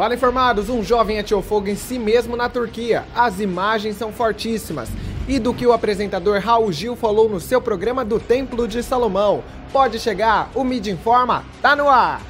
Fala informados, um jovem atirou fogo em si mesmo na Turquia. As imagens são fortíssimas. E do que o apresentador Raul Gil falou no seu programa do Templo de Salomão. Pode chegar, o Mid Informa tá no ar.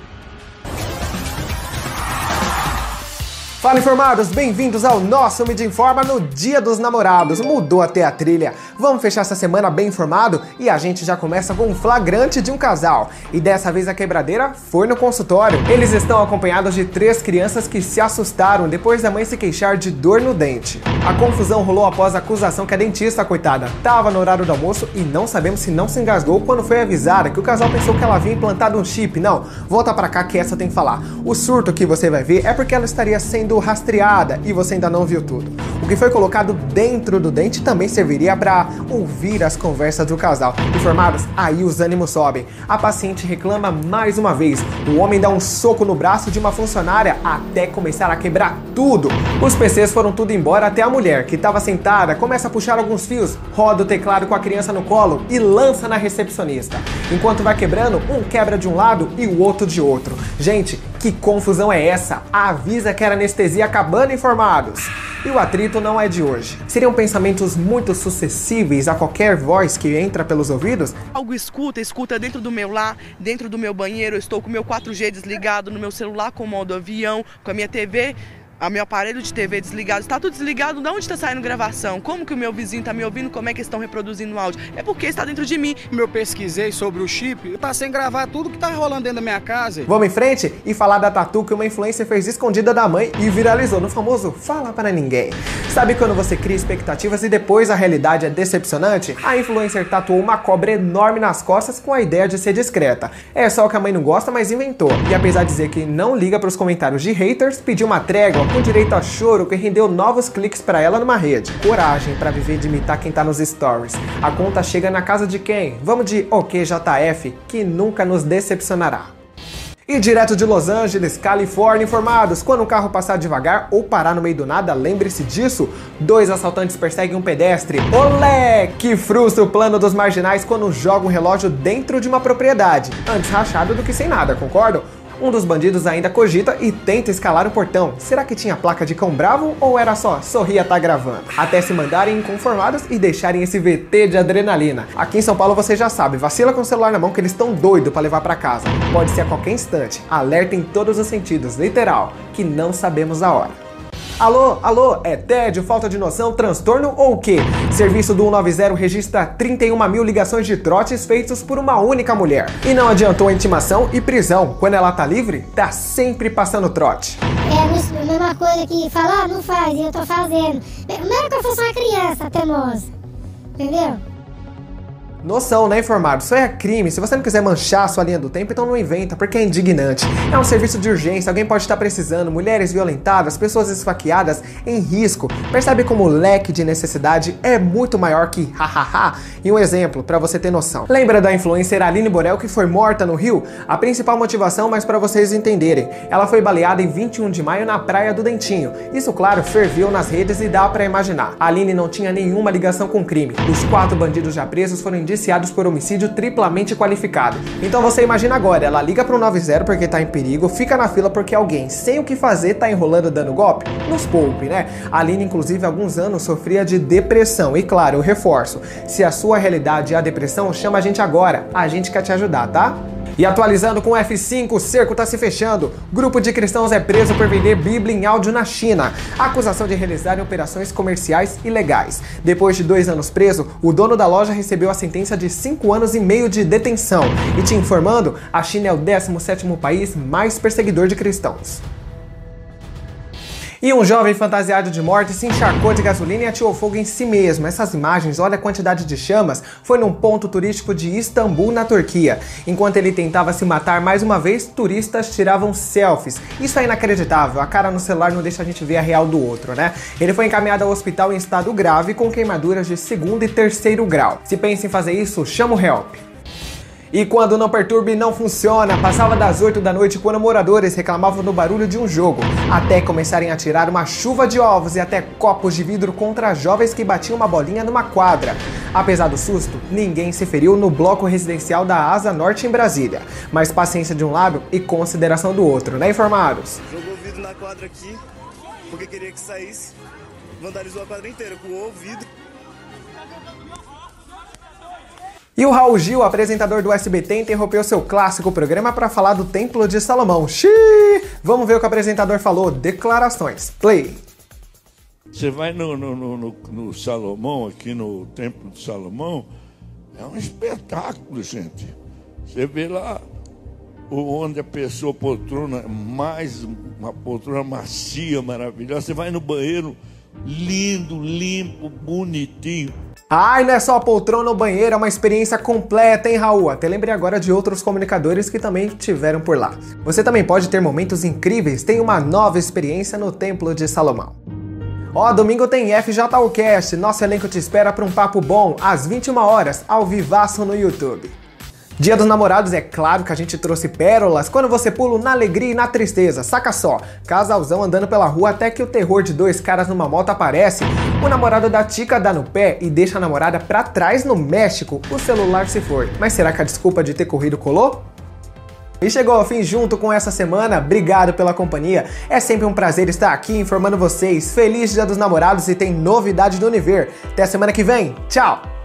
Fala informados, bem-vindos ao nosso Mídia Informa no Dia dos Namorados. Mudou até a trilha. Vamos fechar essa semana bem informado e a gente já começa com um flagrante de um casal. E dessa vez a quebradeira foi no consultório. Eles estão acompanhados de três crianças que se assustaram depois da mãe se queixar de dor no dente. A confusão rolou após a acusação que a dentista, coitada, estava no horário do almoço e não sabemos se não se engasgou quando foi avisada que o casal pensou que ela havia implantado um chip. Não, volta para cá que essa tem que falar. O surto que você vai ver é porque ela estaria sendo sendo rastreada e você ainda não viu tudo. O que foi colocado dentro do dente também serviria para ouvir as conversas do casal. Informados, aí os ânimos sobem. A paciente reclama mais uma vez. O homem dá um soco no braço de uma funcionária até começar a quebrar tudo. Os PCs foram tudo embora até a mulher, que estava sentada, começa a puxar alguns fios, roda o teclado com a criança no colo e lança na recepcionista. Enquanto vai quebrando, um quebra de um lado e o outro de outro. Gente, que confusão é essa? Avisa que era anestesia acabando informados. E o atrito não é de hoje. Seriam pensamentos muito sucessíveis a qualquer voz que entra pelos ouvidos? Algo escuta, escuta dentro do meu lar, dentro do meu banheiro, eu estou com meu 4G desligado, no meu celular com modo avião, com a minha TV a meu aparelho de TV desligado, está tudo desligado, de onde está saindo gravação? Como que o meu vizinho está me ouvindo? Como é que estão reproduzindo o áudio? É porque está dentro de mim. Eu pesquisei sobre o chip, eu passei a gravar tudo que está rolando dentro da minha casa. Vamos em frente e falar da tatu que uma influencer fez escondida da mãe e viralizou no famoso Fala para ninguém. Sabe quando você cria expectativas e depois a realidade é decepcionante? A influencer tatuou uma cobra enorme nas costas com a ideia de ser discreta. É só o que a mãe não gosta, mas inventou. E apesar de dizer que não liga para os comentários de haters, pediu uma trégua com direito a choro que rendeu novos cliques para ela numa rede. Coragem para viver de imitar quem tá nos stories. A conta chega na casa de quem? Vamos de OKJF, que nunca nos decepcionará. E direto de Los Angeles, Califórnia, informados: quando um carro passar devagar ou parar no meio do nada, lembre-se disso. Dois assaltantes perseguem um pedestre. Olé! Que frustra o plano dos marginais quando jogam um relógio dentro de uma propriedade. Antes rachado do que sem nada, concordam? Um dos bandidos ainda cogita e tenta escalar o portão. Será que tinha placa de cão bravo ou era só sorria tá gravando? Até se mandarem inconformados e deixarem esse VT de adrenalina. Aqui em São Paulo você já sabe, vacila com o celular na mão que eles estão doidos para levar para casa. Pode ser a qualquer instante. Alerta em todos os sentidos, literal, que não sabemos a hora. Alô, alô, é tédio, falta de noção, transtorno ou o quê? Serviço do 190 registra 31 mil ligações de trotes feitos por uma única mulher. E não adiantou a intimação e prisão. Quando ela tá livre, tá sempre passando trote. É a mesma coisa que falar, ah, não faz, e eu tô fazendo. Mesmo que eu fosse uma criança teimosa. Entendeu? Noção, né, informado? Isso é crime. Se você não quiser manchar a sua linha do tempo, então não inventa, porque é indignante. É um serviço de urgência, alguém pode estar precisando, mulheres violentadas, pessoas esfaqueadas em risco. Percebe como o leque de necessidade é muito maior que hahaha? E um exemplo para você ter noção. Lembra da influencer Aline Borel que foi morta no Rio? A principal motivação, mas para vocês entenderem, ela foi baleada em 21 de maio na Praia do Dentinho. Isso, claro, ferveu nas redes e dá para imaginar. A Aline não tinha nenhuma ligação com crime. Os quatro bandidos já presos foram indiciados por homicídio triplamente qualificado. Então você imagina agora, ela liga pro 90 porque tá em perigo, fica na fila porque alguém sem o que fazer tá enrolando dando golpe? Nos poupe, né? A Aline, inclusive, há alguns anos sofria de depressão. E claro, eu reforço, se a sua realidade é a depressão, chama a gente agora. A gente quer te ajudar, tá? E atualizando com F5, o cerco está se fechando. Grupo de cristãos é preso por vender Bíblia em áudio na China. acusação de realizarem operações comerciais ilegais. Depois de dois anos preso, o dono da loja recebeu a sentença de cinco anos e meio de detenção. E te informando, a China é o 17º país mais perseguidor de cristãos. E um jovem fantasiado de morte se encharcou de gasolina e atirou fogo em si mesmo. Essas imagens, olha a quantidade de chamas, foi num ponto turístico de Istambul, na Turquia. Enquanto ele tentava se matar mais uma vez, turistas tiravam selfies. Isso é inacreditável, a cara no celular não deixa a gente ver a real do outro, né? Ele foi encaminhado ao hospital em estado grave com queimaduras de segundo e terceiro grau. Se pensa em fazer isso, chama o help. E quando não perturbe, não funciona. Passava das 8 da noite quando moradores reclamavam do barulho de um jogo, até começarem a tirar uma chuva de ovos e até copos de vidro contra jovens que batiam uma bolinha numa quadra. Apesar do susto, ninguém se feriu no bloco residencial da Asa Norte em Brasília. Mas paciência de um lado e consideração do outro, né, informados? vidro na quadra aqui, porque queria que saísse. Vandalizou a quadra inteira, com o ouvido. E o Raul Gil, apresentador do SBT, interrompeu seu clássico programa para falar do Templo de Salomão. Xiii! Vamos ver o que o apresentador falou. Declarações. Play. Você vai no, no, no, no, Salomão, aqui no Templo de Salomão, é um espetáculo, gente. Você vê lá onde a pessoa poltrona, mais uma poltrona macia, maravilhosa. Você vai no banheiro, lindo, limpo, bonitinho. Ai, não é só a poltrona ou banheiro, é uma experiência completa, hein, Raul? Até lembrei agora de outros comunicadores que também tiveram por lá. Você também pode ter momentos incríveis, tem uma nova experiência no Templo de Salomão. Ó, domingo tem FJUcast, nosso elenco te espera para um papo bom, às 21 horas, ao vivaço no YouTube. Dia dos namorados, é claro que a gente trouxe pérolas quando você pula na alegria e na tristeza. Saca só, casalzão andando pela rua até que o terror de dois caras numa moto aparece. O namorado da Tica dá no pé e deixa a namorada pra trás no México. O celular se foi. Mas será que a desculpa de ter corrido colou? E chegou ao fim junto com essa semana. Obrigado pela companhia. É sempre um prazer estar aqui informando vocês. Feliz Dia dos Namorados e tem novidade do Univer. Até semana que vem. Tchau!